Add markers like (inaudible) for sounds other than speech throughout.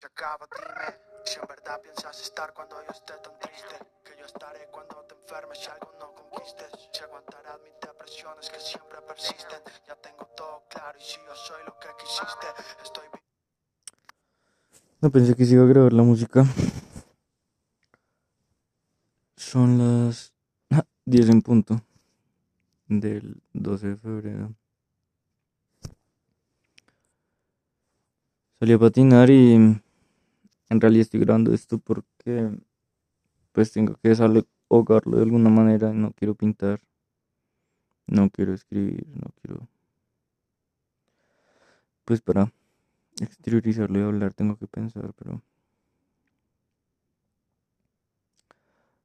Se acaba, dime si en verdad piensas estar cuando yo esté tan triste. Que yo estaré cuando te enfermes si algo no conquistes. Si aguantarás mis depresiones que siempre persisten. Ya tengo todo claro y si yo soy lo que quisiste. Estoy No pensé que se iba a grabar la música. Son las (laughs) 10 en punto del 12 de febrero. Salí a patinar y en realidad estoy grabando esto porque pues tengo que desahogarlo de alguna manera. No quiero pintar, no quiero escribir, no quiero... Pues para exteriorizarlo y hablar tengo que pensar, pero...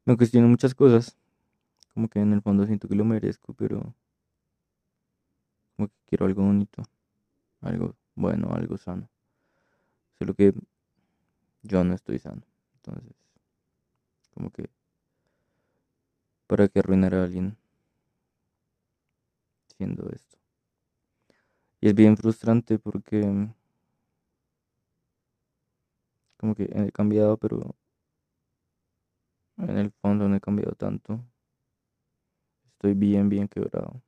Me cuestiono muchas cosas. Como que en el fondo siento que lo merezco, pero... Como que quiero algo bonito. Algo bueno, algo sano. Solo que yo no estoy sano. Entonces, como que... ¿Para qué arruinar a alguien siendo esto? Y es bien frustrante porque... Como que he cambiado, pero en el fondo no he cambiado tanto. Estoy bien, bien quebrado.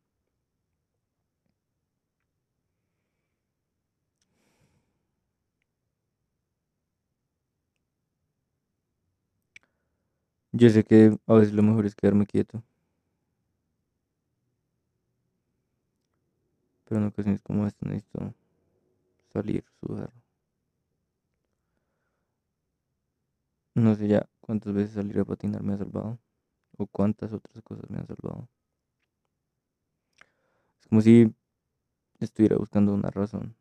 Yo sé que a veces lo mejor es quedarme quieto. Pero en ocasiones como esta necesito salir, sudar. No sé ya cuántas veces salir a patinar me ha salvado. O cuántas otras cosas me han salvado. Es como si estuviera buscando una razón.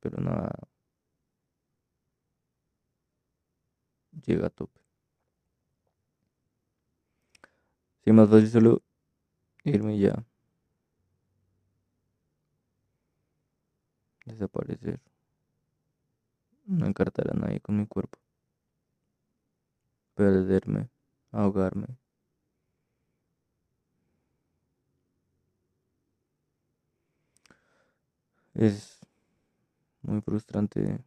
Pero nada llega a tope. Es más fácil solo irme ya. Desaparecer. No encartar a nadie con mi cuerpo. Perderme. Ahogarme. Es muy frustrante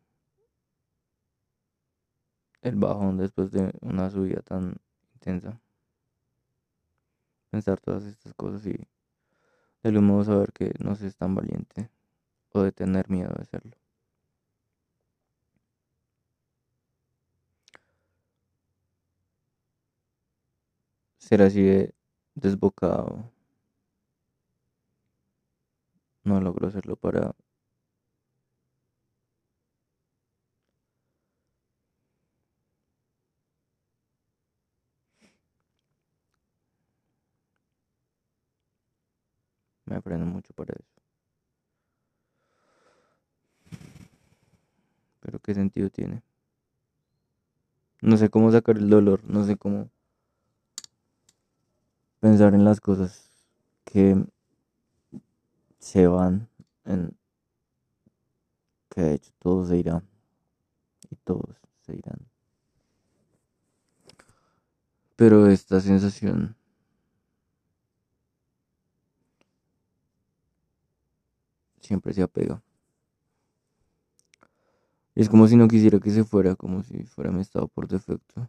el bajón después de una subida tan intensa. Pensar todas estas cosas y de algún modo saber que no se es tan valiente o de tener miedo de hacerlo. Ser así de desbocado. No logro hacerlo para me freno mucho para eso. Pero qué sentido tiene. No sé cómo sacar el dolor, no sé cómo pensar en las cosas que se van, en que de hecho todo se irá y todos se irán. Pero esta sensación siempre se apega. Es como si no quisiera que se fuera, como si fuera mi estado por defecto.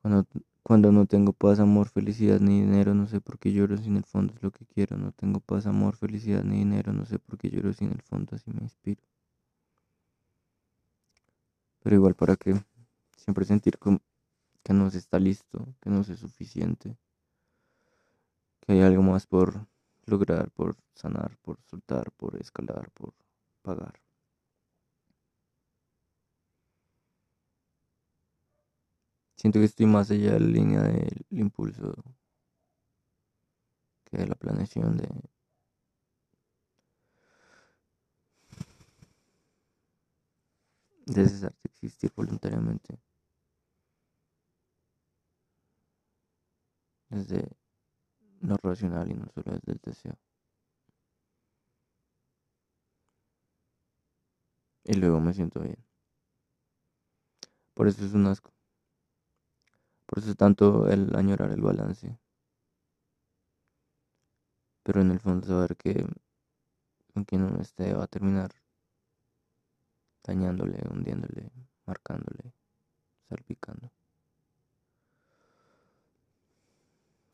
Cuando, cuando no tengo paz, amor, felicidad ni dinero, no sé por qué lloro sin el fondo es lo que quiero. No tengo paz, amor, felicidad ni dinero, no sé por qué lloro sin el fondo, así me inspiro. Pero igual para que siempre sentir que no se está listo, que no es suficiente, que hay algo más por lograr, por sanar, por soltar, por escalar, por pagar. Siento que estoy más allá de la línea del impulso que de la planeación de de cesar de existir voluntariamente. Desde lo racional y no solo desde el deseo. Y luego me siento bien. Por eso es un asco. Por eso tanto el añorar el balance. Pero en el fondo saber que con quien uno esté va a terminar dañándole, hundiéndole, marcándole, salpicando.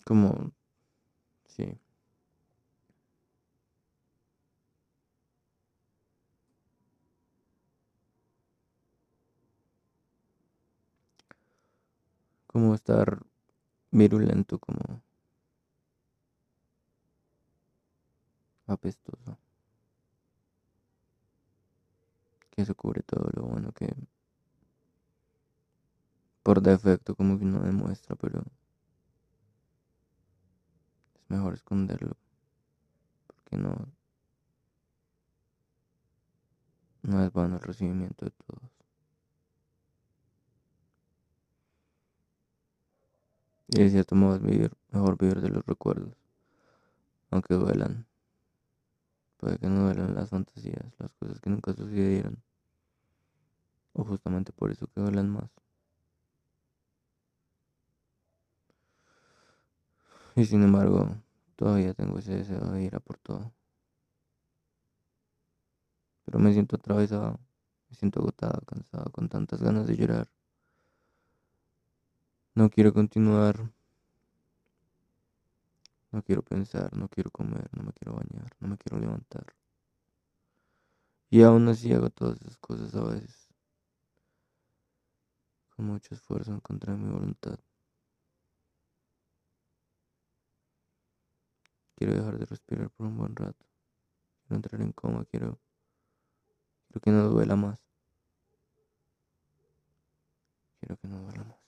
Como, sí. Como estar virulento, como apestoso. Que eso cubre todo lo bueno que por defecto como que no demuestra, pero mejor esconderlo. Porque no, no es bueno el recibimiento de todos. Y de cierto modo es vivir, mejor vivir de los recuerdos, aunque duelan. Puede que no duelan las fantasías, las cosas que nunca sucedieron. O justamente por eso que duelan más. (laughs) Y sin embargo, todavía tengo ese deseo de ir a por todo. Pero me siento atravesado, me siento agotado, cansado, con tantas ganas de llorar. No quiero continuar. No quiero pensar, no quiero comer, no me quiero bañar, no me quiero levantar. Y aún así hago todas esas cosas a veces. Con mucho esfuerzo en contra de mi voluntad. Quiero dejar de respirar por un buen rato. Quiero entrar en coma, quiero, quiero que no duela más. Quiero que no duela más.